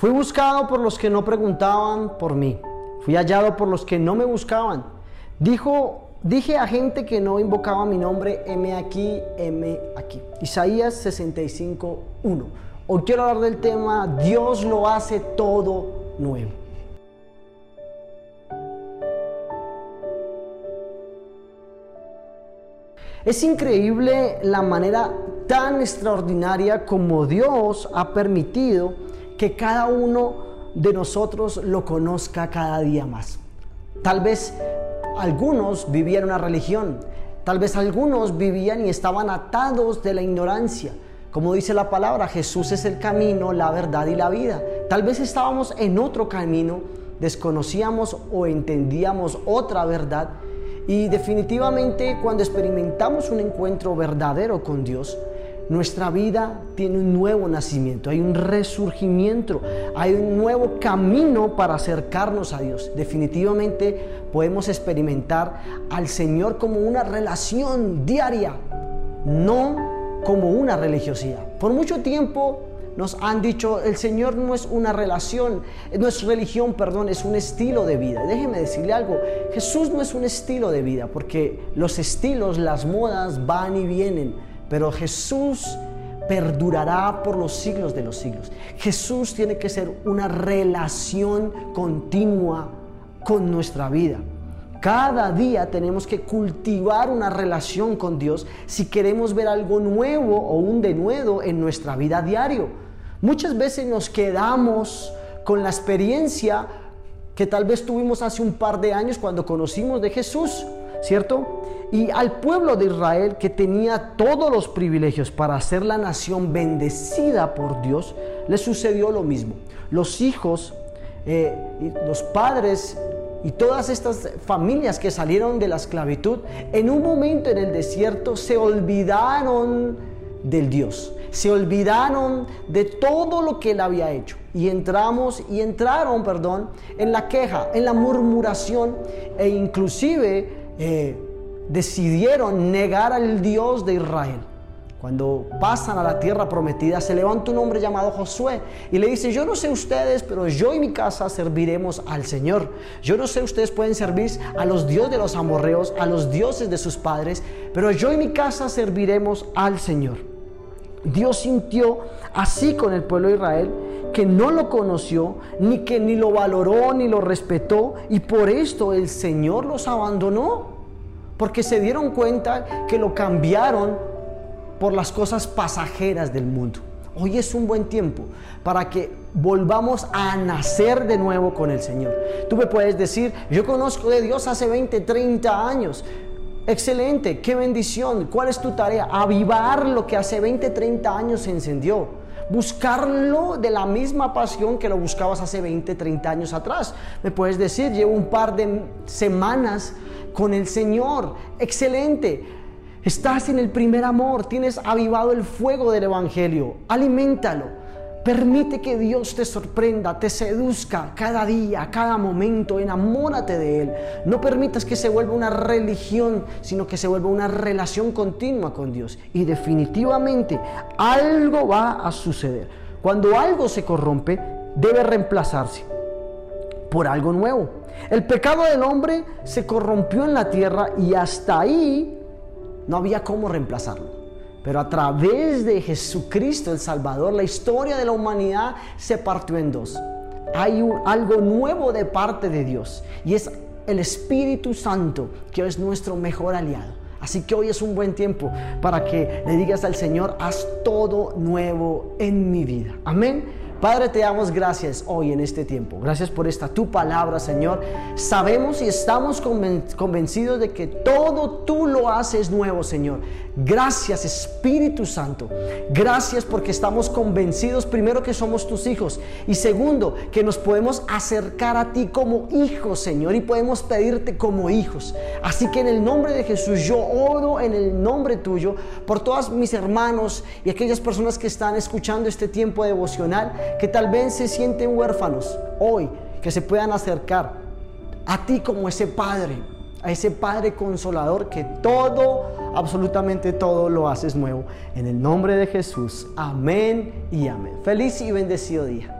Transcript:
Fui buscado por los que no preguntaban por mí. Fui hallado por los que no me buscaban. Dijo, dije a gente que no invocaba mi nombre, M aquí, M aquí. Isaías 65, 1. Hoy quiero hablar del tema, Dios lo hace todo nuevo. Es increíble la manera tan extraordinaria como Dios ha permitido que cada uno de nosotros lo conozca cada día más. Tal vez algunos vivían una religión, tal vez algunos vivían y estaban atados de la ignorancia. Como dice la palabra, Jesús es el camino, la verdad y la vida. Tal vez estábamos en otro camino, desconocíamos o entendíamos otra verdad y definitivamente cuando experimentamos un encuentro verdadero con Dios, nuestra vida tiene un nuevo nacimiento, hay un resurgimiento, hay un nuevo camino para acercarnos a Dios. Definitivamente podemos experimentar al Señor como una relación diaria, no como una religiosidad. Por mucho tiempo nos han dicho, el Señor no es una relación, no es religión, perdón, es un estilo de vida. Déjeme decirle algo, Jesús no es un estilo de vida, porque los estilos, las modas van y vienen, pero Jesús perdurará por los siglos de los siglos. Jesús tiene que ser una relación continua con nuestra vida. Cada día tenemos que cultivar una relación con Dios si queremos ver algo nuevo o un denuedo en nuestra vida diario. Muchas veces nos quedamos con la experiencia que tal vez tuvimos hace un par de años cuando conocimos de Jesús, ¿cierto? Y al pueblo de Israel que tenía todos los privilegios para ser la nación bendecida por Dios, le sucedió lo mismo. Los hijos, eh, los padres y todas estas familias que salieron de la esclavitud, en un momento en el desierto se olvidaron del Dios, se olvidaron de todo lo que él había hecho y entramos y entraron, perdón, en la queja, en la murmuración e inclusive eh, decidieron negar al Dios de Israel. Cuando pasan a la tierra prometida, se levanta un hombre llamado Josué y le dice, yo no sé ustedes, pero yo y mi casa serviremos al Señor. Yo no sé ustedes pueden servir a los dioses de los amorreos, a los dioses de sus padres, pero yo y mi casa serviremos al Señor. Dios sintió así con el pueblo de Israel que no lo conoció, ni que ni lo valoró, ni lo respetó, y por esto el Señor los abandonó, porque se dieron cuenta que lo cambiaron por las cosas pasajeras del mundo. Hoy es un buen tiempo para que volvamos a nacer de nuevo con el Señor. Tú me puedes decir, yo conozco de Dios hace 20, 30 años. Excelente, qué bendición. ¿Cuál es tu tarea? Avivar lo que hace 20, 30 años se encendió. Buscarlo de la misma pasión que lo buscabas hace 20, 30 años atrás. Me puedes decir, llevo un par de semanas con el Señor. Excelente Estás en el primer amor, tienes avivado el fuego del Evangelio. Aliméntalo. Permite que Dios te sorprenda, te seduzca cada día, cada momento. Enamórate de Él. No permitas que se vuelva una religión, sino que se vuelva una relación continua con Dios. Y definitivamente algo va a suceder. Cuando algo se corrompe, debe reemplazarse por algo nuevo. El pecado del hombre se corrompió en la tierra y hasta ahí no había cómo reemplazarlo. Pero a través de Jesucristo el Salvador, la historia de la humanidad se partió en dos. Hay algo nuevo de parte de Dios y es el Espíritu Santo que es nuestro mejor aliado. Así que hoy es un buen tiempo para que le digas al Señor, haz todo nuevo en mi vida. Amén. Padre, te damos gracias hoy en este tiempo. Gracias por esta tu palabra, Señor. Sabemos y estamos convencidos de que todo tú lo haces nuevo, Señor. Gracias, Espíritu Santo. Gracias porque estamos convencidos, primero, que somos tus hijos y segundo, que nos podemos acercar a ti como hijos, Señor, y podemos pedirte como hijos. Así que en el nombre de Jesús, yo oro en el nombre tuyo por todos mis hermanos y aquellas personas que están escuchando este tiempo devocional que tal vez se sienten huérfanos hoy, que se puedan acercar a ti como ese Padre, a ese Padre consolador que todo, absolutamente todo lo haces nuevo. En el nombre de Jesús, amén y amén. Feliz y bendecido día.